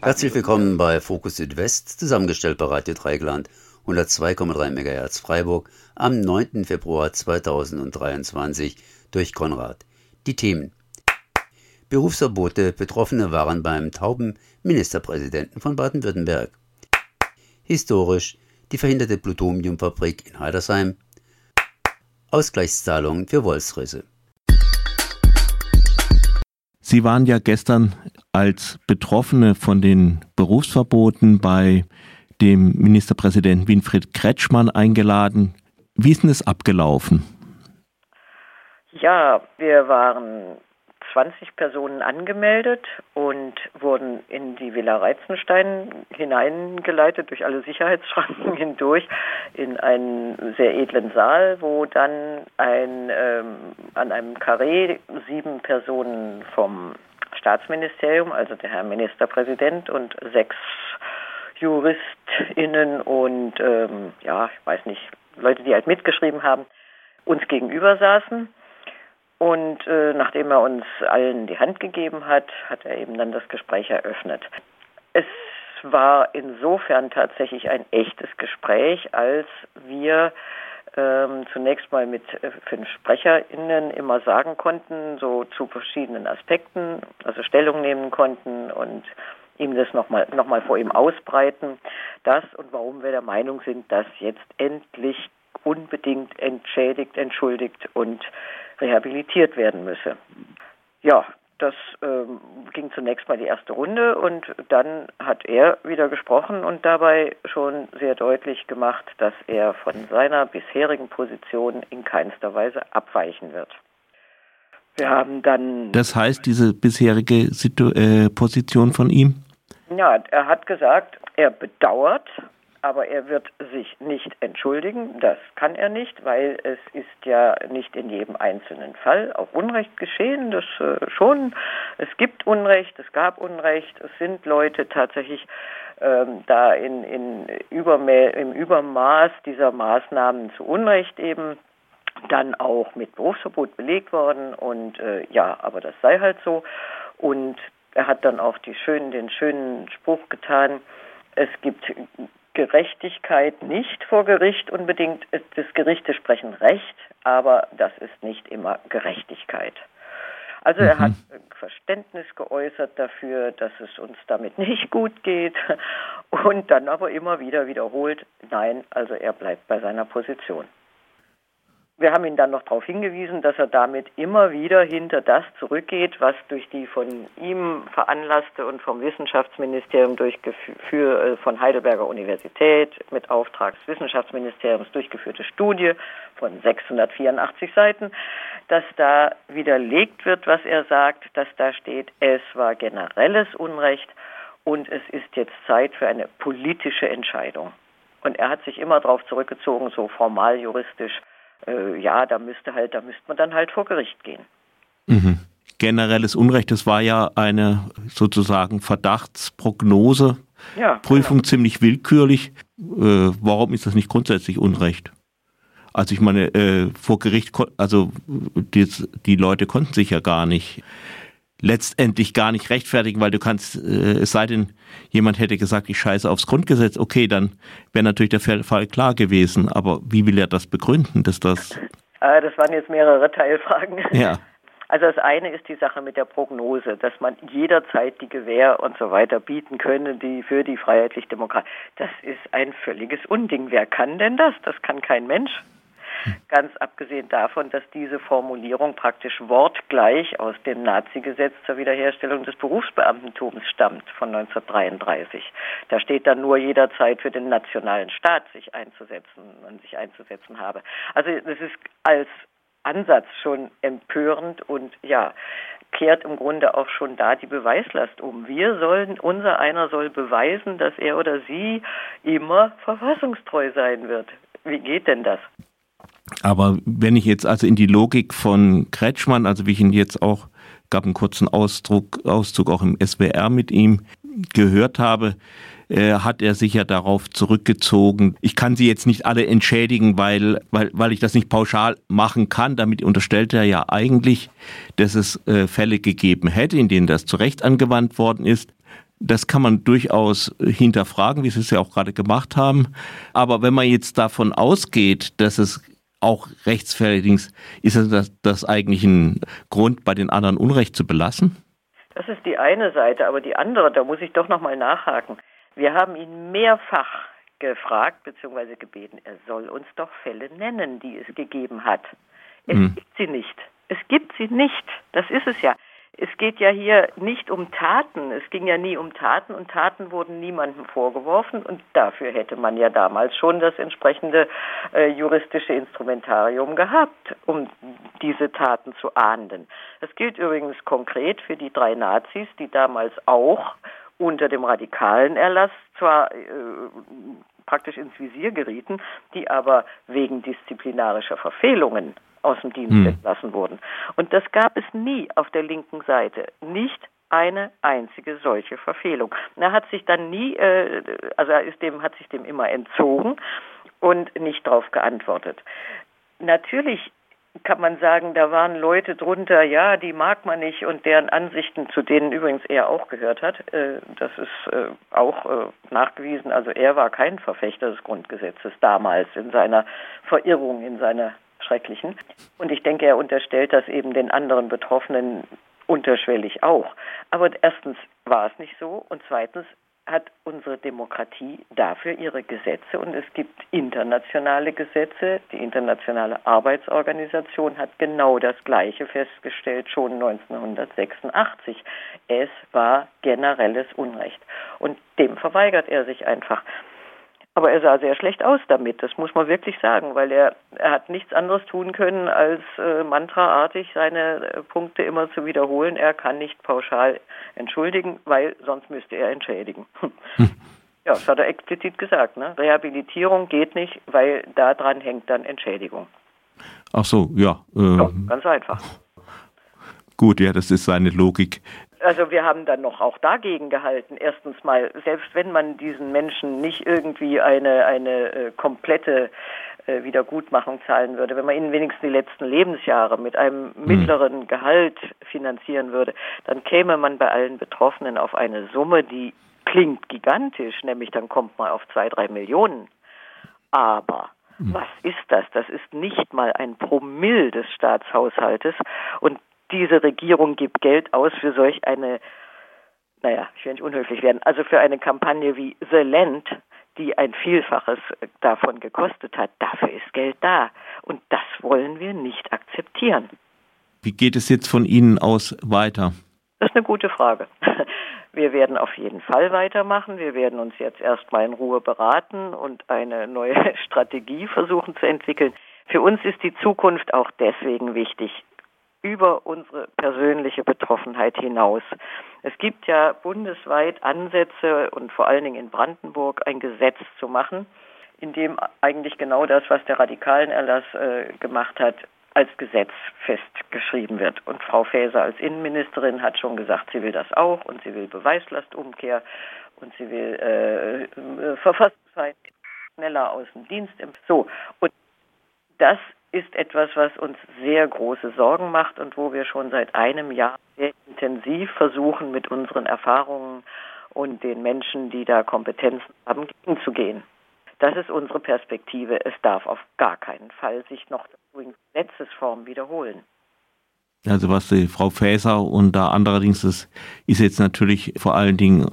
Herzlich willkommen bei Fokus Südwest, zusammengestellt bei Radio Dreigland, 102,3 MHz Freiburg, am 9. Februar 2023 durch Konrad. Die Themen. Berufsverbote, Betroffene waren beim tauben Ministerpräsidenten von Baden-Württemberg. Historisch, die verhinderte Plutoniumfabrik in Heidersheim. Ausgleichszahlungen für Wolfsrisse. Sie waren ja gestern als Betroffene von den Berufsverboten bei dem Ministerpräsidenten Winfried Kretschmann eingeladen. Wie ist denn das abgelaufen? Ja, wir waren 20 Personen angemeldet und wurden in die Villa Reizenstein hineingeleitet, durch alle Sicherheitsschranken hindurch, in einen sehr edlen Saal, wo dann ein, ähm, an einem Karree sieben Personen vom Staatsministerium, also der Herr Ministerpräsident und sechs JuristInnen und ähm, ja, ich weiß nicht, Leute, die halt mitgeschrieben haben, uns gegenüber saßen und äh, nachdem er uns allen die Hand gegeben hat, hat er eben dann das Gespräch eröffnet. Es war insofern tatsächlich ein echtes Gespräch, als wir ähm, zunächst mal mit äh, fünf SprecherInnen immer sagen konnten, so zu verschiedenen Aspekten, also Stellung nehmen konnten und ihm das nochmal noch mal vor ihm ausbreiten, das und warum wir der Meinung sind, dass jetzt endlich unbedingt entschädigt, entschuldigt und rehabilitiert werden müsse. Ja, das ähm, ging zunächst mal die erste Runde und dann hat er wieder gesprochen und dabei schon sehr deutlich gemacht, dass er von seiner bisherigen Position in keinster Weise abweichen wird. Wir haben dann. Das heißt, diese bisherige Situ äh, Position von ihm? Ja, er hat gesagt, er bedauert, aber er wird sich nicht entschuldigen. Das kann er nicht, weil es ist ja nicht in jedem einzelnen Fall auch Unrecht geschehen. Das äh, schon. Es gibt Unrecht, es gab Unrecht. Es sind Leute tatsächlich ähm, da in, in Übermä im Übermaß dieser Maßnahmen zu Unrecht eben dann auch mit Berufsverbot belegt worden. Und äh, ja, aber das sei halt so. Und er hat dann auch die schönen, den schönen Spruch getan. Es gibt Gerechtigkeit nicht vor Gericht unbedingt. Das Gerichte sprechen Recht, aber das ist nicht immer Gerechtigkeit. Also er hat mhm. Verständnis geäußert dafür, dass es uns damit nicht gut geht und dann aber immer wieder wiederholt, nein, also er bleibt bei seiner Position. Wir haben ihn dann noch darauf hingewiesen, dass er damit immer wieder hinter das zurückgeht, was durch die von ihm veranlasste und vom Wissenschaftsministerium durchgeführt, äh, von Heidelberger Universität mit Auftrag des Wissenschaftsministeriums durchgeführte Studie von 684 Seiten, dass da widerlegt wird, was er sagt, dass da steht, es war generelles Unrecht und es ist jetzt Zeit für eine politische Entscheidung. Und er hat sich immer darauf zurückgezogen, so formal juristisch, äh, ja, da müsste halt, da müsste man dann halt vor Gericht gehen. Mhm. Generelles Unrecht, das war ja eine sozusagen Verdachtsprognose. Ja, Prüfung genau. ziemlich willkürlich. Äh, warum ist das nicht grundsätzlich Unrecht? Also ich meine, äh, vor Gericht, also die, die Leute konnten sich ja gar nicht letztendlich gar nicht rechtfertigen, weil du kannst, äh, es sei denn, jemand hätte gesagt, ich scheiße aufs Grundgesetz, okay, dann wäre natürlich der Fall klar gewesen. Aber wie will er das begründen, dass das. Äh, das waren jetzt mehrere Teilfragen. Ja. Also das eine ist die Sache mit der Prognose, dass man jederzeit die Gewähr und so weiter bieten könne, die für die freiheitlich Demokratie. Das ist ein völliges Unding. Wer kann denn das? Das kann kein Mensch. Ganz abgesehen davon, dass diese Formulierung praktisch wortgleich aus dem Nazi-Gesetz zur Wiederherstellung des Berufsbeamtentums stammt von 1933. Da steht dann nur jederzeit für den nationalen Staat sich einzusetzen und sich einzusetzen habe. Also das ist als Ansatz schon empörend und ja, kehrt im Grunde auch schon da die Beweislast um. Wir sollen, unser einer soll beweisen, dass er oder sie immer verfassungstreu sein wird. Wie geht denn das? Aber wenn ich jetzt also in die Logik von Kretschmann, also wie ich ihn jetzt auch, gab einen kurzen Ausdruck, Auszug auch im SWR mit ihm gehört habe, äh, hat er sich ja darauf zurückgezogen. Ich kann sie jetzt nicht alle entschädigen, weil, weil, weil ich das nicht pauschal machen kann. Damit unterstellt er ja eigentlich, dass es äh, Fälle gegeben hätte, in denen das zu Recht angewandt worden ist. Das kann man durchaus hinterfragen, wie Sie es ja auch gerade gemacht haben. Aber wenn man jetzt davon ausgeht, dass es auch rechtsfertig ist, das, das eigentlich ein Grund, bei den anderen Unrecht zu belassen? Das ist die eine Seite, aber die andere, da muss ich doch nochmal nachhaken. Wir haben ihn mehrfach gefragt bzw. gebeten, er soll uns doch Fälle nennen, die es gegeben hat. Es hm. gibt sie nicht. Es gibt sie nicht. Das ist es ja es geht ja hier nicht um Taten. Es ging ja nie um Taten und Taten wurden niemandem vorgeworfen und dafür hätte man ja damals schon das entsprechende äh, juristische Instrumentarium gehabt, um diese Taten zu ahnden. Das gilt übrigens konkret für die drei Nazis, die damals auch unter dem radikalen Erlass zwar äh, praktisch ins Visier gerieten, die aber wegen disziplinarischer Verfehlungen aus dem Dienst hm. entlassen wurden. Und das gab es nie auf der linken Seite. Nicht eine einzige solche Verfehlung. Er hat sich dann nie, äh, also er ist dem, hat sich dem immer entzogen und nicht darauf geantwortet. Natürlich kann man sagen, da waren Leute drunter, ja, die mag man nicht und deren Ansichten, zu denen übrigens er auch gehört hat, äh, das ist äh, auch äh, nachgewiesen. Also er war kein Verfechter des Grundgesetzes damals in seiner Verirrung, in seiner schrecklichen. Und ich denke, er unterstellt das eben den anderen Betroffenen unterschwellig auch. Aber erstens war es nicht so und zweitens hat unsere Demokratie dafür ihre Gesetze und es gibt internationale Gesetze. Die Internationale Arbeitsorganisation hat genau das Gleiche festgestellt schon 1986. Es war generelles Unrecht und dem verweigert er sich einfach. Aber er sah sehr schlecht aus damit, das muss man wirklich sagen, weil er, er hat nichts anderes tun können, als äh, mantraartig seine äh, Punkte immer zu wiederholen. Er kann nicht pauschal entschuldigen, weil sonst müsste er entschädigen. Hm. Ja, das hat er explizit gesagt. Ne? Rehabilitierung geht nicht, weil daran hängt dann Entschädigung. Ach so, ja. Äh, ja ganz einfach. Gut, ja, das ist seine Logik. Also wir haben dann noch auch dagegen gehalten. Erstens mal, selbst wenn man diesen Menschen nicht irgendwie eine, eine äh, komplette äh, Wiedergutmachung zahlen würde, wenn man ihnen wenigstens die letzten Lebensjahre mit einem hm. mittleren Gehalt finanzieren würde, dann käme man bei allen Betroffenen auf eine Summe, die klingt gigantisch, nämlich dann kommt man auf zwei, drei Millionen. Aber hm. was ist das? Das ist nicht mal ein Promille des Staatshaushaltes. Und diese Regierung gibt Geld aus für solch eine, naja, ich will nicht unhöflich werden, also für eine Kampagne wie The Land, die ein Vielfaches davon gekostet hat. Dafür ist Geld da. Und das wollen wir nicht akzeptieren. Wie geht es jetzt von Ihnen aus weiter? Das ist eine gute Frage. Wir werden auf jeden Fall weitermachen. Wir werden uns jetzt erstmal in Ruhe beraten und eine neue Strategie versuchen zu entwickeln. Für uns ist die Zukunft auch deswegen wichtig, über unsere persönliche Betroffenheit hinaus. Es gibt ja bundesweit Ansätze und vor allen Dingen in Brandenburg ein Gesetz zu machen, in dem eigentlich genau das, was der radikalen Erlass äh, gemacht hat, als Gesetz festgeschrieben wird. Und Frau Faeser als Innenministerin hat schon gesagt, sie will das auch und sie will Beweislastumkehr und sie will äh, äh schneller aus dem Dienst. So, und das ist etwas, was uns sehr große Sorgen macht und wo wir schon seit einem Jahr sehr intensiv versuchen, mit unseren Erfahrungen und den Menschen, die da Kompetenzen haben, gegenzugehen. Das ist unsere Perspektive. Es darf auf gar keinen Fall sich noch in Gesetzesform wiederholen. Also was die Frau Faeser und da andererseits ist, ist jetzt natürlich vor allen Dingen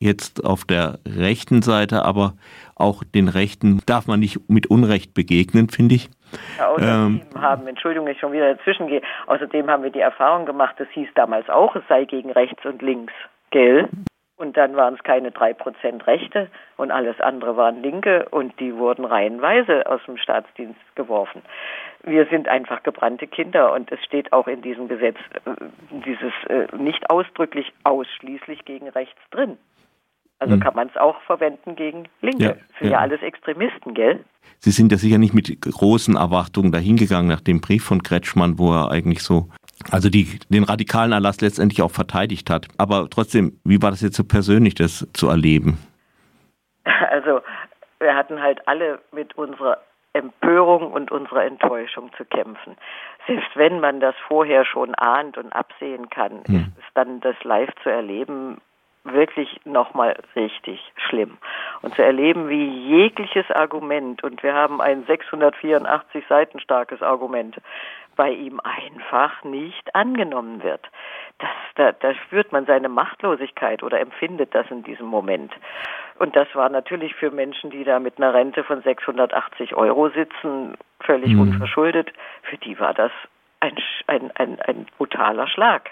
jetzt auf der rechten Seite, aber auch den Rechten darf man nicht mit Unrecht begegnen, finde ich. Ja, außerdem ähm, haben, Entschuldigung, ich schon wieder dazwischen gehe, außerdem haben wir die Erfahrung gemacht, das hieß damals auch, es sei gegen rechts und links, gell? Und dann waren es keine drei Prozent Rechte und alles andere waren Linke und die wurden reihenweise aus dem Staatsdienst geworfen. Wir sind einfach gebrannte Kinder und es steht auch in diesem Gesetz äh, dieses äh, nicht ausdrücklich ausschließlich gegen rechts drin. Also hm. kann man es auch verwenden gegen Linke. Ja, sind ja. ja. alles Extremisten, gell? Sie sind ja sicher nicht mit großen Erwartungen dahingegangen nach dem Brief von Kretschmann, wo er eigentlich so, also die, den radikalen Erlass letztendlich auch verteidigt hat. Aber trotzdem, wie war das jetzt so persönlich, das zu erleben? Also wir hatten halt alle mit unserer Empörung und unserer Enttäuschung zu kämpfen. Selbst wenn man das vorher schon ahnt und absehen kann, hm. ist es dann das live zu erleben wirklich nochmal richtig schlimm. Und zu erleben, wie jegliches Argument, und wir haben ein 684 Seiten starkes Argument, bei ihm einfach nicht angenommen wird. Das, da, da spürt man seine Machtlosigkeit oder empfindet das in diesem Moment. Und das war natürlich für Menschen, die da mit einer Rente von 680 Euro sitzen, völlig mhm. unverschuldet. Für die war das ein, ein, ein, ein brutaler Schlag.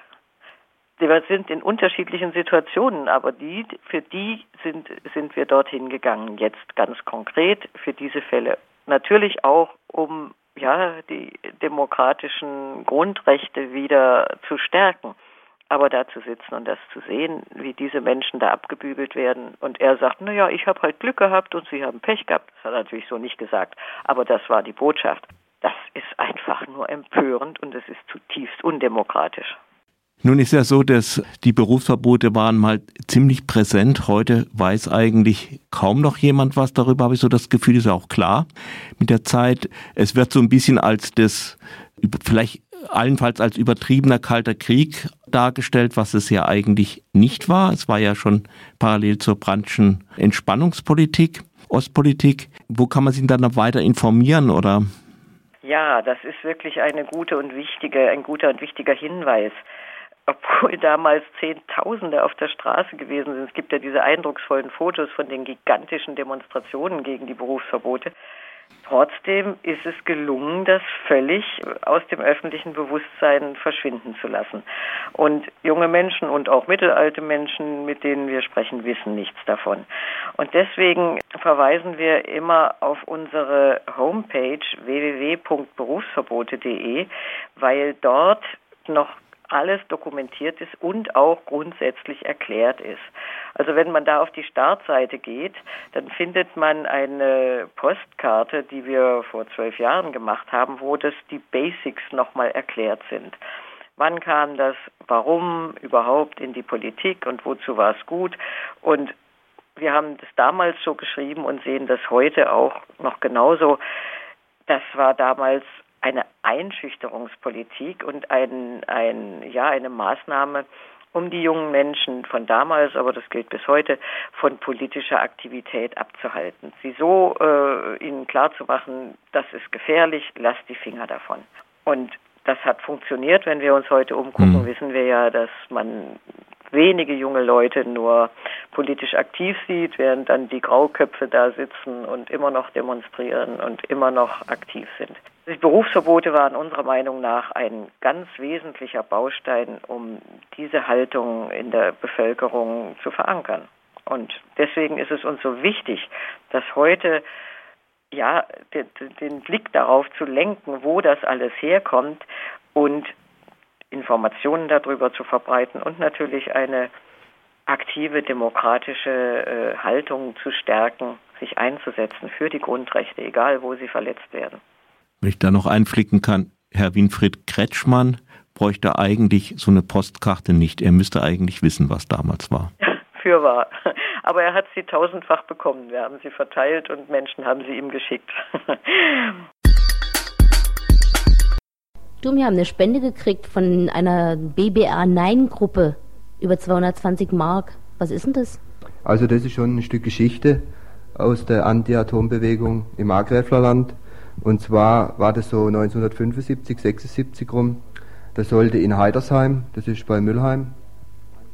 Wir sind in unterschiedlichen Situationen, aber die, für die sind, sind wir dorthin gegangen, jetzt ganz konkret für diese Fälle. Natürlich auch, um ja, die demokratischen Grundrechte wieder zu stärken. Aber da zu sitzen und das zu sehen, wie diese Menschen da abgebügelt werden und er sagt, na ja, ich habe halt Glück gehabt und sie haben Pech gehabt. Das hat er natürlich so nicht gesagt, aber das war die Botschaft. Das ist einfach nur empörend und es ist zutiefst undemokratisch. Nun ist ja so, dass die Berufsverbote waren mal ziemlich präsent. Heute weiß eigentlich kaum noch jemand was darüber, habe ich so das Gefühl, ist ja auch klar mit der Zeit. Es wird so ein bisschen als das, vielleicht allenfalls als übertriebener kalter Krieg dargestellt, was es ja eigentlich nicht war. Es war ja schon parallel zur Brandschen Entspannungspolitik, Ostpolitik. Wo kann man sich dann noch weiter informieren oder? Ja, das ist wirklich eine gute und wichtige, ein guter und wichtiger Hinweis obwohl damals Zehntausende auf der Straße gewesen sind. Es gibt ja diese eindrucksvollen Fotos von den gigantischen Demonstrationen gegen die Berufsverbote. Trotzdem ist es gelungen, das völlig aus dem öffentlichen Bewusstsein verschwinden zu lassen. Und junge Menschen und auch mittelalte Menschen, mit denen wir sprechen, wissen nichts davon. Und deswegen verweisen wir immer auf unsere Homepage www.berufsverbote.de, weil dort noch alles dokumentiert ist und auch grundsätzlich erklärt ist. Also wenn man da auf die Startseite geht, dann findet man eine Postkarte, die wir vor zwölf Jahren gemacht haben, wo das die Basics nochmal erklärt sind. Wann kam das, warum überhaupt in die Politik und wozu war es gut? Und wir haben das damals so geschrieben und sehen das heute auch noch genauso. Das war damals eine Einschüchterungspolitik und ein, ein, ja, eine Maßnahme, um die jungen Menschen von damals, aber das gilt bis heute, von politischer Aktivität abzuhalten. Sie so äh, ihnen klarzumachen, das ist gefährlich, lasst die Finger davon. Und das hat funktioniert. Wenn wir uns heute umgucken, mhm. wissen wir ja, dass man wenige junge Leute nur politisch aktiv sieht, während dann die Grauköpfe da sitzen und immer noch demonstrieren und immer noch aktiv sind. Die Berufsverbote waren unserer Meinung nach ein ganz wesentlicher Baustein, um diese Haltung in der Bevölkerung zu verankern. Und deswegen ist es uns so wichtig, dass heute ja den, den Blick darauf zu lenken, wo das alles herkommt und Informationen darüber zu verbreiten und natürlich eine aktive demokratische äh, Haltung zu stärken, sich einzusetzen für die Grundrechte, egal wo sie verletzt werden. Wenn ich da noch einflicken kann, Herr Winfried Kretschmann bräuchte eigentlich so eine Postkarte nicht. Er müsste eigentlich wissen, was damals war. Für wahr. Aber er hat sie tausendfach bekommen. Wir haben sie verteilt und Menschen haben sie ihm geschickt. Du, wir haben eine Spende gekriegt von einer BBR-Nein-Gruppe über 220 Mark. Was ist denn das? Also das ist schon ein Stück Geschichte aus der Anti-Atom-Bewegung im Agrarland. Und zwar war das so 1975, 76 rum. Da sollte in Heidersheim, das ist bei Müllheim,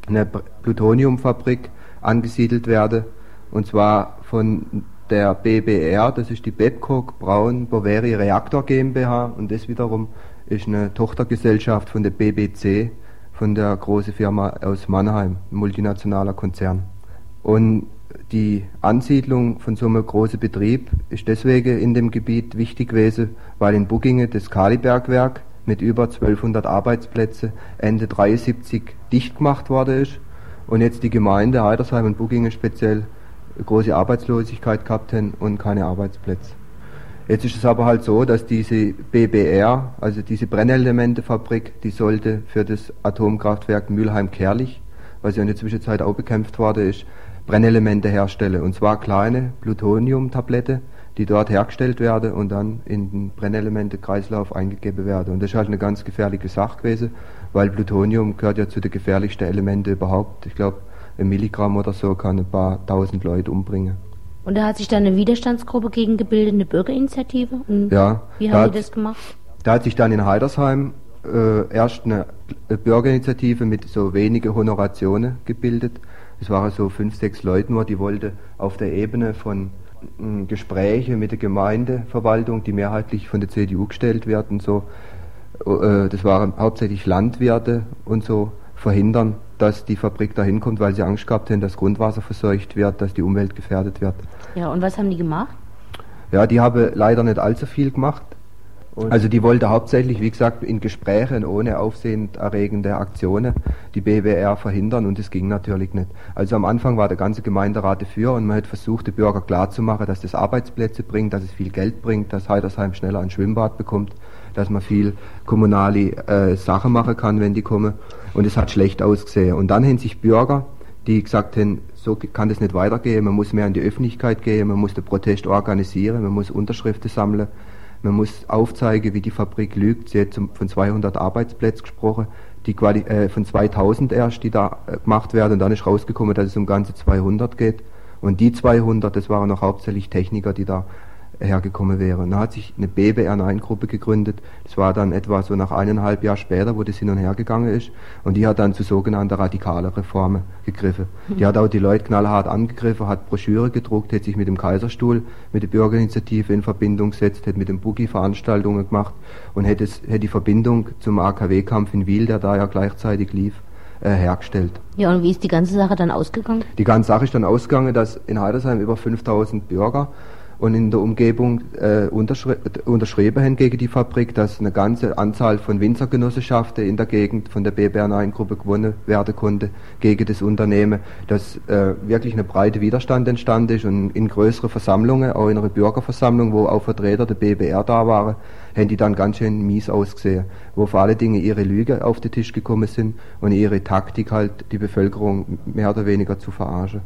eine Plutoniumfabrik angesiedelt werden. Und zwar von der BBR, das ist die Babcock Braun Boveri Reaktor GmbH und das wiederum ist eine Tochtergesellschaft von der BBC, von der großen Firma aus Mannheim, ein multinationaler Konzern. Und die Ansiedlung von so einem großen Betrieb ist deswegen in dem Gebiet wichtig gewesen, weil in Buggingen das Kalibergwerk mit über 1200 Arbeitsplätzen Ende 73 dicht gemacht worden ist und jetzt die Gemeinde Heidersheim und Buggingen speziell große Arbeitslosigkeit gehabt haben und keine Arbeitsplätze. Jetzt ist es aber halt so, dass diese BBR, also diese Brennelementefabrik, die sollte für das Atomkraftwerk Mülheim-Kerlich, was ja in der Zwischenzeit auch bekämpft worden ist, Brennelemente herstelle. Und zwar kleine Plutoniumtablette, die dort hergestellt werden und dann in den Brennelemente-Kreislauf eingegeben werden. Und das ist halt eine ganz gefährliche Sache gewesen, weil Plutonium gehört ja zu den gefährlichsten Elementen überhaupt. Ich glaube, ein Milligramm oder so kann ein paar tausend Leute umbringen. Und da hat sich dann eine Widerstandsgruppe gegen gebildet, eine Bürgerinitiative? Und ja. Wie haben die das gemacht? Da hat sich dann in Heidersheim äh, erst eine Bürgerinitiative mit so wenige Honorationen gebildet. Es waren so fünf, sechs Leute nur, die wollten auf der Ebene von äh, Gespräche mit der Gemeindeverwaltung, die mehrheitlich von der CDU gestellt werden, so, äh, das waren hauptsächlich Landwirte und so, verhindern, dass die Fabrik da hinkommt, weil sie Angst gehabt haben, dass Grundwasser verseucht wird, dass die Umwelt gefährdet wird. Ja, und was haben die gemacht? Ja, die haben leider nicht allzu viel gemacht. Und also die wollte hauptsächlich, wie gesagt, in Gesprächen ohne aufsehenerregende Aktionen die BWR verhindern und es ging natürlich nicht. Also am Anfang war der ganze Gemeinderat dafür und man hat versucht, den Bürger klarzumachen, dass das Arbeitsplätze bringt, dass es viel Geld bringt, dass Heidersheim schneller ein Schwimmbad bekommt, dass man viel kommunale äh, Sachen machen kann, wenn die kommen und es hat schlecht ausgesehen. Und dann haben sich Bürger, die gesagt haben, so kann das nicht weitergehen, man muss mehr in die Öffentlichkeit gehen, man muss den Protest organisieren, man muss Unterschriften sammeln, man muss aufzeigen, wie die Fabrik lügt. Sie hat von 200 Arbeitsplätzen gesprochen, die Quali äh, von 2000 erst, die da äh, gemacht werden. Und dann ist rausgekommen, dass es um ganze 200 geht. Und die 200, das waren noch hauptsächlich Techniker, die da hergekommen wäre. Und da hat sich eine BBR9-Gruppe gegründet. Das war dann etwa so nach eineinhalb Jahren später, wo das hin und her gegangen ist. Und die hat dann zu sogenannter radikaler Reformen gegriffen. Die hat auch die Leute knallhart angegriffen, hat Broschüre gedruckt, hat sich mit dem Kaiserstuhl, mit der Bürgerinitiative in Verbindung gesetzt, hat mit dem Boogie Veranstaltungen gemacht und hätte, hätte die Verbindung zum AKW-Kampf in Wiel, der da ja gleichzeitig lief, äh, hergestellt. Ja, und wie ist die ganze Sache dann ausgegangen? Die ganze Sache ist dann ausgegangen, dass in Heidersheim über 5000 Bürger und in der Umgebung äh, unterschri unterschrieben haben gegen die Fabrik, dass eine ganze Anzahl von Winzergenossenschaften in der Gegend von der BBR9-Gruppe gewonnen werden konnte gegen das Unternehmen, dass äh, wirklich eine breite Widerstand entstanden ist und in größeren Versammlungen, auch in einer Bürgerversammlung, wo auch Vertreter der BBR da waren, haben die dann ganz schön mies ausgesehen, wo vor allen Dingen ihre Lüge auf den Tisch gekommen sind und ihre Taktik halt die Bevölkerung mehr oder weniger zu verarschen.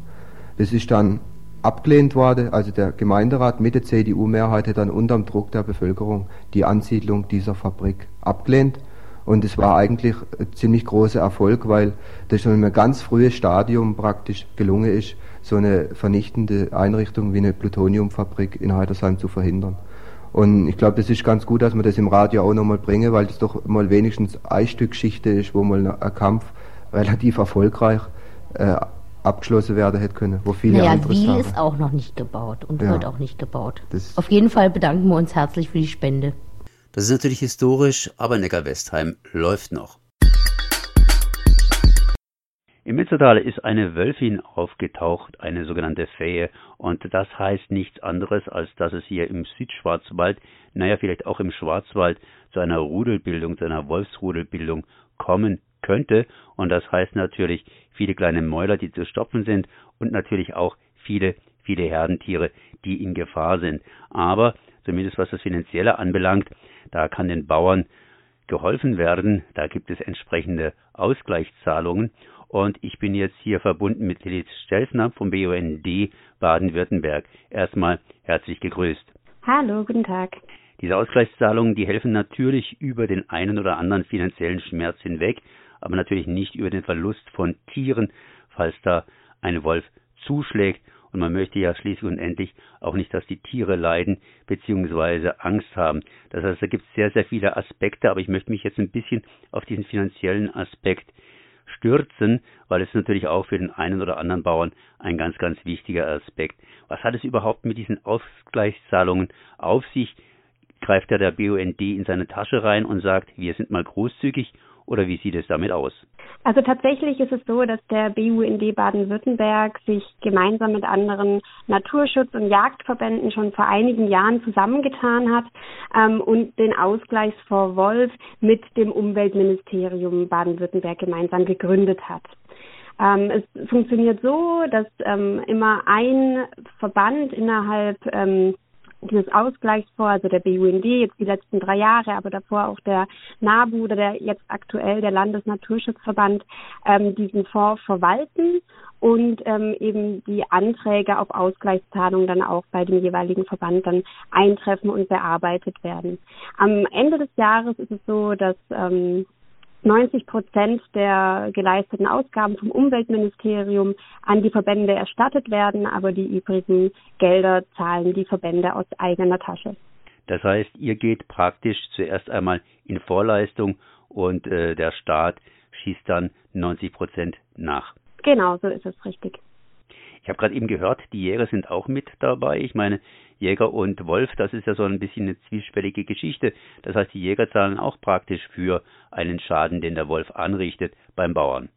Das ist dann abgelehnt wurde. Also der Gemeinderat mit der CDU-Mehrheit hat dann unterm Druck der Bevölkerung die Ansiedlung dieser Fabrik abgelehnt. Und es war eigentlich ein ziemlich großer Erfolg, weil das schon in einem ganz frühen Stadium praktisch gelungen ist, so eine vernichtende Einrichtung wie eine Plutoniumfabrik in Heidersheim zu verhindern. Und ich glaube, das ist ganz gut, dass man das im Radio auch nochmal bringen, weil das doch mal wenigstens ein Stück Geschichte ist, wo mal ein Kampf relativ erfolgreich äh, abgeschlossen werden hätte können, wo viele naja, andere Wiel ist auch noch nicht gebaut und ja. wird auch nicht gebaut. Auf jeden Fall bedanken wir uns herzlich für die Spende. Das ist natürlich historisch, aber Neckar-Westheim läuft noch. Im Mitzeltal ist eine Wölfin aufgetaucht, eine sogenannte Fähe, und das heißt nichts anderes, als dass es hier im Südschwarzwald, naja, vielleicht auch im Schwarzwald, zu einer Rudelbildung, zu einer Wolfsrudelbildung kommen könnte. Und das heißt natürlich viele kleine Mäuler, die zu stopfen sind und natürlich auch viele, viele Herdentiere, die in Gefahr sind. Aber zumindest was das Finanzielle anbelangt, da kann den Bauern geholfen werden. Da gibt es entsprechende Ausgleichszahlungen. Und ich bin jetzt hier verbunden mit Elis Stelzner vom BUND Baden-Württemberg. Erstmal herzlich gegrüßt. Hallo, guten Tag. Diese Ausgleichszahlungen, die helfen natürlich über den einen oder anderen finanziellen Schmerz hinweg aber natürlich nicht über den Verlust von Tieren, falls da ein Wolf zuschlägt. Und man möchte ja schließlich und endlich auch nicht, dass die Tiere leiden bzw. Angst haben. Das heißt, da gibt es sehr, sehr viele Aspekte, aber ich möchte mich jetzt ein bisschen auf diesen finanziellen Aspekt stürzen, weil es natürlich auch für den einen oder anderen Bauern ein ganz, ganz wichtiger Aspekt. Was hat es überhaupt mit diesen Ausgleichszahlungen auf sich? Greift ja der BUND in seine Tasche rein und sagt, wir sind mal großzügig oder wie sieht es damit aus? Also tatsächlich ist es so, dass der BUND Baden-Württemberg sich gemeinsam mit anderen Naturschutz- und Jagdverbänden schon vor einigen Jahren zusammengetan hat ähm, und den Ausgleichsfonds Wolf mit dem Umweltministerium Baden-Württemberg gemeinsam gegründet hat. Ähm, es funktioniert so, dass ähm, immer ein Verband innerhalb ähm, dieses Ausgleichsfonds, also der BUND jetzt die letzten drei Jahre, aber davor auch der NABU oder der jetzt aktuell der Landesnaturschutzverband ähm, diesen Fonds verwalten und ähm, eben die Anträge auf Ausgleichszahlung dann auch bei dem jeweiligen Verband dann eintreffen und bearbeitet werden. Am Ende des Jahres ist es so, dass ähm, 90 Prozent der geleisteten Ausgaben vom Umweltministerium an die Verbände erstattet werden, aber die übrigen Gelder zahlen die Verbände aus eigener Tasche. Das heißt, ihr geht praktisch zuerst einmal in Vorleistung und äh, der Staat schießt dann 90 Prozent nach. Genau, so ist es richtig. Ich habe gerade eben gehört, die Jäger sind auch mit dabei. Ich meine, Jäger und Wolf, das ist ja so ein bisschen eine zwiespältige Geschichte. Das heißt, die Jäger zahlen auch praktisch für einen Schaden, den der Wolf anrichtet beim Bauern.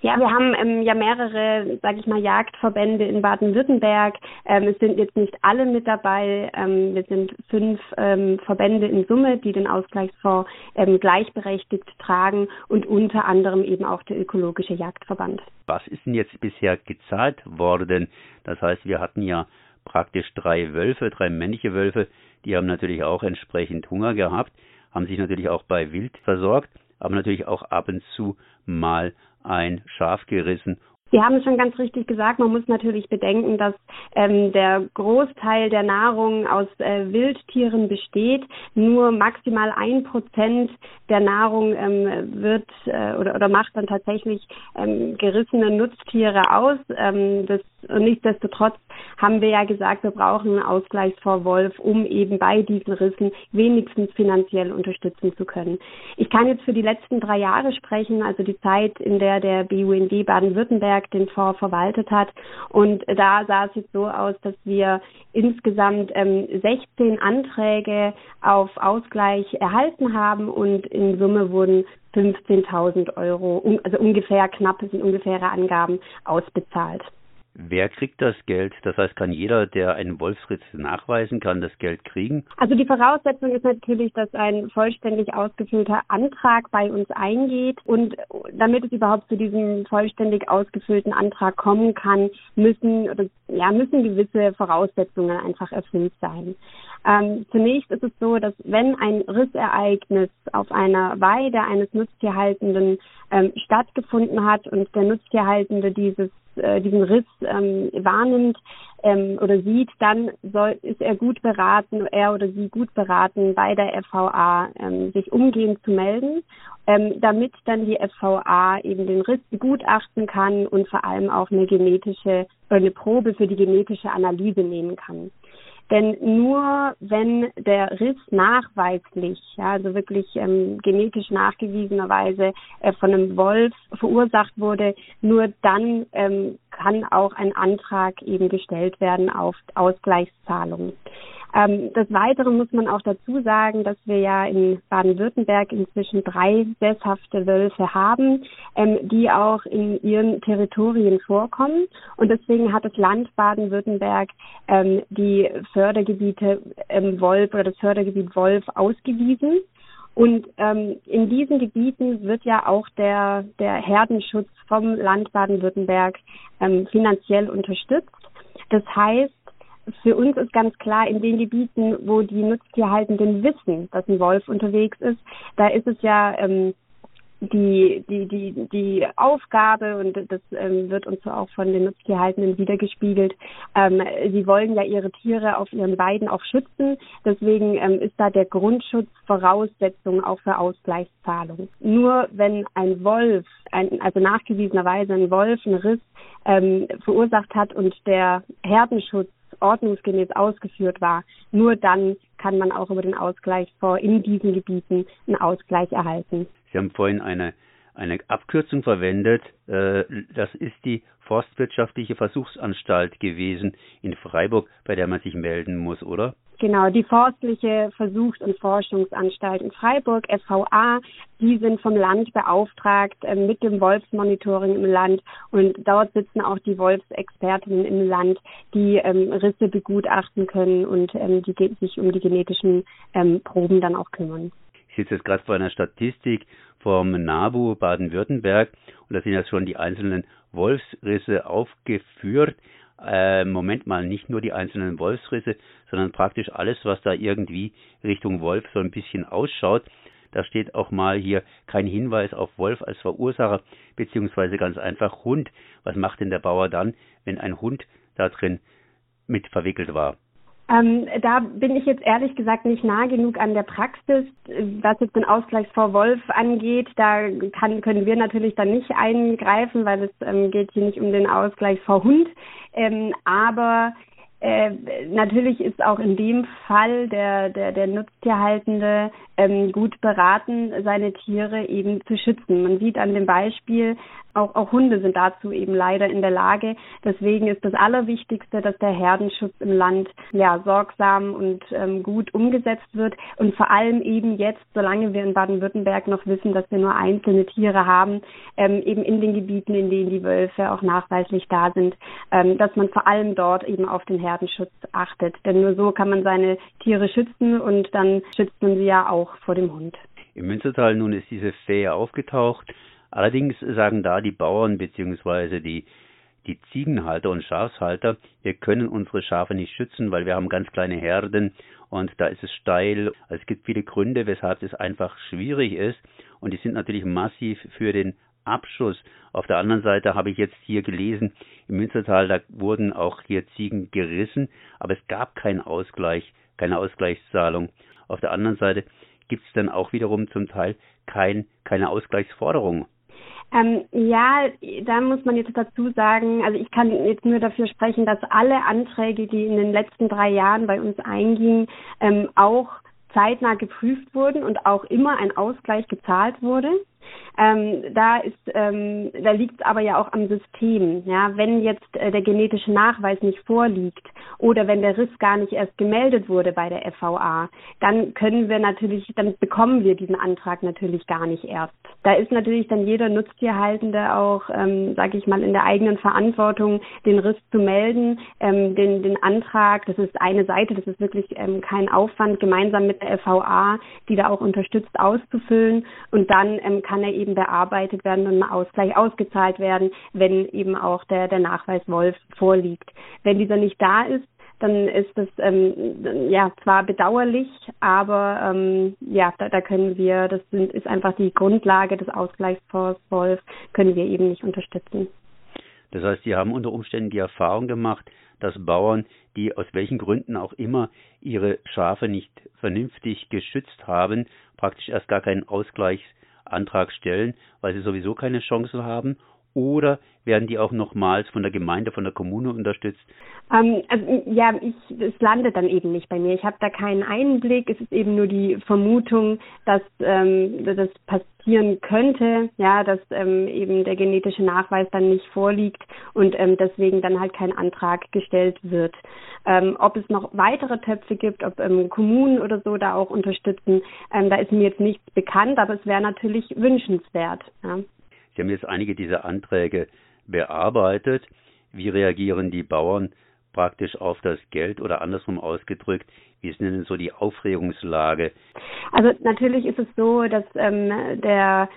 Ja, wir haben ähm, ja mehrere, sage ich mal, Jagdverbände in Baden-Württemberg. Ähm, es sind jetzt nicht alle mit dabei. Ähm, wir sind fünf ähm, Verbände in Summe, die den Ausgleichsfonds ähm, gleichberechtigt tragen und unter anderem eben auch der ökologische Jagdverband. Was ist denn jetzt bisher gezahlt worden? Das heißt, wir hatten ja praktisch drei Wölfe, drei männliche Wölfe, die haben natürlich auch entsprechend Hunger gehabt, haben sich natürlich auch bei Wild versorgt, aber natürlich auch ab und zu mal ein Schaf gerissen Sie haben es schon ganz richtig gesagt. Man muss natürlich bedenken, dass ähm, der Großteil der Nahrung aus äh, Wildtieren besteht. Nur maximal ein Prozent der Nahrung ähm, wird äh, oder, oder macht dann tatsächlich ähm, gerissene Nutztiere aus. Ähm, das, und nichtsdestotrotz haben wir ja gesagt, wir brauchen einen Ausgleichsfonds Wolf, um eben bei diesen Rissen wenigstens finanziell unterstützen zu können. Ich kann jetzt für die letzten drei Jahre sprechen, also die Zeit, in der der BUND Baden-Württemberg Baden-Württemberg den Fonds verwaltet hat. Und da sah es jetzt so aus, dass wir insgesamt ähm, 16 Anträge auf Ausgleich erhalten haben und in Summe wurden 15.000 Euro, also ungefähr knapp sind ungefähre Angaben, ausbezahlt. Wer kriegt das Geld? Das heißt, kann jeder, der einen Wolfsritz nachweisen kann, das Geld kriegen? Also die Voraussetzung ist natürlich, dass ein vollständig ausgefüllter Antrag bei uns eingeht. Und damit es überhaupt zu diesem vollständig ausgefüllten Antrag kommen kann, müssen, oder, ja, müssen gewisse Voraussetzungen einfach erfüllt sein. Ähm, zunächst ist es so, dass wenn ein Rissereignis auf einer Weide eines Nutztierhaltenden ähm, stattgefunden hat und der Nutztierhaltende dieses äh, diesen Riss ähm, wahrnimmt ähm, oder sieht, dann soll, ist er gut beraten, er oder sie gut beraten, bei der FVA ähm, sich umgehend zu melden, ähm, damit dann die FVA eben den Riss begutachten kann und vor allem auch eine genetische eine Probe für die genetische Analyse nehmen kann. Denn nur wenn der Riss nachweislich, ja, also wirklich ähm, genetisch nachgewiesenerweise äh, von einem Wolf verursacht wurde, nur dann ähm, kann auch ein Antrag eben gestellt werden auf Ausgleichszahlungen. Ähm, des Weiteren muss man auch dazu sagen, dass wir ja in Baden-Württemberg inzwischen drei sesshafte Wölfe haben, ähm, die auch in ihren Territorien vorkommen. Und deswegen hat das Land Baden-Württemberg ähm, die Fördergebiete ähm, Wolf oder das Fördergebiet Wolf ausgewiesen. Und ähm, in diesen Gebieten wird ja auch der, der Herdenschutz vom Land Baden-Württemberg ähm, finanziell unterstützt. Das heißt, für uns ist ganz klar, in den Gebieten, wo die Nutztierhaltenden wissen, dass ein Wolf unterwegs ist, da ist es ja ähm, die, die, die, die Aufgabe, und das ähm, wird uns auch von den Nutztierhaltenden wiedergespiegelt, ähm, sie wollen ja ihre Tiere auf ihren Weiden auch schützen. Deswegen ähm, ist da der Grundschutz Voraussetzung auch für Ausgleichszahlungen. Nur wenn ein Wolf, ein, also nachgewiesenerweise ein Wolf einen Riss ähm, verursacht hat und der Herdenschutz ordnungsgemäß ausgeführt war, nur dann kann man auch über den Ausgleichsfonds in diesen Gebieten einen Ausgleich erhalten. Sie haben vorhin eine, eine Abkürzung verwendet. Äh, das ist die Forstwirtschaftliche Versuchsanstalt gewesen in Freiburg, bei der man sich melden muss, oder? Genau, die Forstliche Versuchs- und Forschungsanstalt in Freiburg, FVA, die sind vom Land beauftragt äh, mit dem Wolfsmonitoring im Land und dort sitzen auch die Wolfsexpertinnen im Land, die ähm, Risse begutachten können und ähm, die sich um die genetischen ähm, Proben dann auch kümmern. Ich sitze jetzt gerade vor einer Statistik vom NABU Baden-Württemberg und da sind ja schon die einzelnen Wolfsrisse aufgeführt. äh, Moment mal, nicht nur die einzelnen Wolfsrisse, sondern praktisch alles, was da irgendwie Richtung Wolf so ein bisschen ausschaut. Da steht auch mal hier kein Hinweis auf Wolf als Verursacher, beziehungsweise ganz einfach Hund. Was macht denn der Bauer dann, wenn ein Hund da drin mit verwickelt war? Ähm, da bin ich jetzt ehrlich gesagt nicht nah genug an der Praxis, was jetzt den Ausgleichsfonds Wolf angeht. Da kann, können wir natürlich dann nicht eingreifen, weil es ähm, geht hier nicht um den Ausgleichsfonds Hund. Ähm, aber äh, natürlich ist auch in dem Fall der, der, der Nutztierhaltende ähm, gut beraten, seine Tiere eben zu schützen. Man sieht an dem Beispiel, auch, auch Hunde sind dazu eben leider in der Lage. Deswegen ist das Allerwichtigste, dass der Herdenschutz im Land ja sorgsam und ähm, gut umgesetzt wird und vor allem eben jetzt, solange wir in Baden-Württemberg noch wissen, dass wir nur einzelne Tiere haben, ähm, eben in den Gebieten, in denen die Wölfe auch nachweislich da sind, ähm, dass man vor allem dort eben auf den Herdenschutz achtet. Denn nur so kann man seine Tiere schützen und dann schützt man sie ja auch vor dem Hund. Im Münstertal nun ist diese Fähe aufgetaucht. Allerdings sagen da die Bauern bzw. die die Ziegenhalter und Schafshalter, wir können unsere Schafe nicht schützen, weil wir haben ganz kleine Herden und da ist es steil. Es gibt viele Gründe, weshalb es einfach schwierig ist und die sind natürlich massiv für den Abschuss. Auf der anderen Seite habe ich jetzt hier gelesen, im Münstertal, da wurden auch hier Ziegen gerissen, aber es gab keinen Ausgleich, keine Ausgleichszahlung. Auf der anderen Seite gibt es dann auch wiederum zum Teil kein, keine Ausgleichsforderung. Ähm, ja, da muss man jetzt dazu sagen, also ich kann jetzt nur dafür sprechen, dass alle Anträge, die in den letzten drei Jahren bei uns eingingen, ähm, auch zeitnah geprüft wurden und auch immer ein Ausgleich gezahlt wurde. Ähm, da ist, ähm, da liegt es aber ja auch am System. Ja, wenn jetzt äh, der genetische Nachweis nicht vorliegt oder wenn der Riss gar nicht erst gemeldet wurde bei der FVA, dann können wir natürlich, dann bekommen wir diesen Antrag natürlich gar nicht erst. Da ist natürlich dann jeder Nutztierhaltende auch, ähm, sage ich mal, in der eigenen Verantwortung, den Riss zu melden, ähm, den, den Antrag. Das ist eine Seite, das ist wirklich ähm, kein Aufwand, gemeinsam mit der FVA, die da auch unterstützt, auszufüllen und dann ähm, kann er eben bearbeitet werden und ein Ausgleich ausgezahlt werden, wenn eben auch der, der Nachweis Wolf vorliegt. Wenn dieser nicht da ist, dann ist das ähm, ja zwar bedauerlich, aber ähm, ja, da, da können wir, das sind, ist einfach die Grundlage des Ausgleichsfonds Wolf, können wir eben nicht unterstützen. Das heißt, Sie haben unter Umständen die Erfahrung gemacht, dass Bauern, die aus welchen Gründen auch immer ihre Schafe nicht vernünftig geschützt haben, praktisch erst gar keinen Ausgleich Antrag stellen, weil sie sowieso keine Chance haben? Oder werden die auch nochmals von der Gemeinde, von der Kommune unterstützt? Ähm, also, ja, ich, es landet dann eben nicht bei mir. Ich habe da keinen Einblick. Es ist eben nur die Vermutung, dass ähm, das passieren könnte, ja, dass ähm, eben der genetische Nachweis dann nicht vorliegt und ähm, deswegen dann halt kein Antrag gestellt wird. Ähm, ob es noch weitere Töpfe gibt, ob ähm, Kommunen oder so da auch unterstützen, da ist mir jetzt nichts bekannt, aber es wäre natürlich wünschenswert. Ja. Sie haben jetzt einige dieser Anträge bearbeitet. Wie reagieren die Bauern praktisch auf das Geld oder andersrum ausgedrückt? Wie ist denn so die Aufregungslage? Also natürlich ist es so, dass ähm, der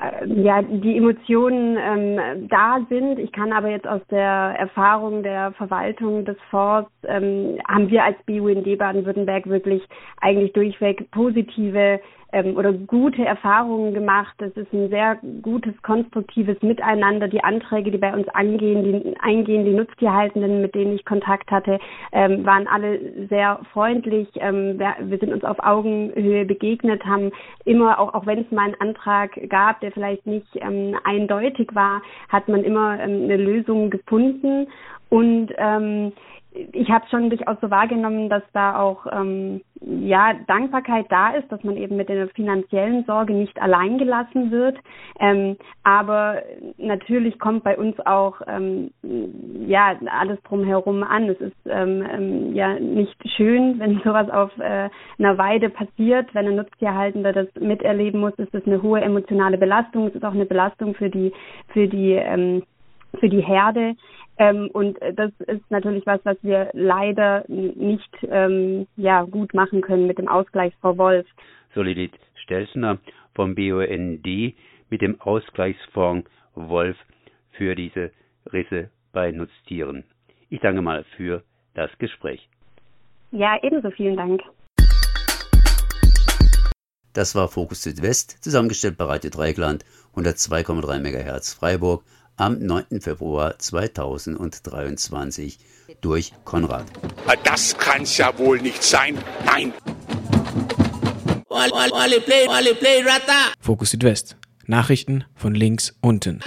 äh, ja, die Emotionen ähm, da sind. Ich kann aber jetzt aus der Erfahrung der Verwaltung des Fonds, ähm, haben wir als BUND Baden-Württemberg wirklich eigentlich durchweg positive ähm, oder gute Erfahrungen gemacht. Es ist ein sehr gutes, konstruktives Miteinander. Die Anträge, die bei uns angehen, die eingehen, die Nutztierhaltenden, mit denen ich Kontakt hatte, ähm, waren alle sehr freundlich. Ähm, wir, wir, sind uns auf Augenhöhe begegnet, haben immer, auch, auch wenn es mal einen Antrag gab, der vielleicht nicht ähm, eindeutig war, hat man immer ähm, eine Lösung gefunden. Und ähm, ich habe schon durchaus so wahrgenommen, dass da auch ähm, ja Dankbarkeit da ist, dass man eben mit der finanziellen Sorge nicht allein gelassen wird. Ähm, aber natürlich kommt bei uns auch ähm, ja alles drumherum an. Es ist ähm, ähm, ja nicht schön, wenn sowas auf äh, einer Weide passiert, wenn ein Nutztierhaltender das miterleben muss. Ist das eine hohe emotionale Belastung. Es ist auch eine Belastung für die für die ähm, für die Herde. Ähm, und das ist natürlich was, was wir leider nicht ähm, ja, gut machen können mit dem Ausgleichsfonds Wolf. Solidit Stelzner vom BUND mit dem Ausgleichsfonds Wolf für diese Risse bei Nutztieren. Ich danke mal für das Gespräch. Ja, ebenso vielen Dank. Das war Fokus Südwest, zusammengestellt bei Radio Dreigland 102,3 MHz Freiburg am 9. Februar 2023 durch Konrad. Das kann's ja wohl nicht sein. Nein. Fokus Südwest. Nachrichten von links unten.